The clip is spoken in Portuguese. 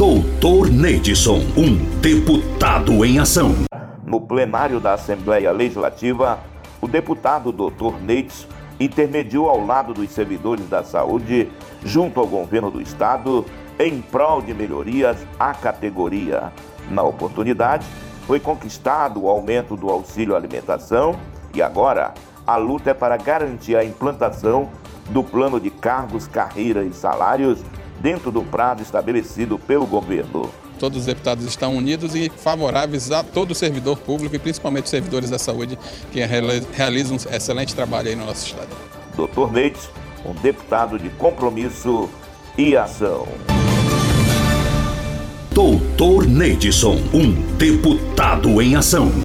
Doutor Neidson, um deputado em ação. No plenário da Assembleia Legislativa, o deputado Dr. Neidson intermediou ao lado dos servidores da saúde, junto ao governo do estado, em prol de melhorias à categoria. Na oportunidade, foi conquistado o aumento do auxílio alimentação e agora a luta é para garantir a implantação do plano de cargos, carreira e salários dentro do prazo estabelecido pelo governo. Todos os deputados estão unidos e favoráveis a todo o servidor público e principalmente os servidores da saúde que realizam um excelente trabalho aí no nosso estado. Doutor Neide, um deputado de compromisso e ação. Doutor Neidson, um deputado em ação.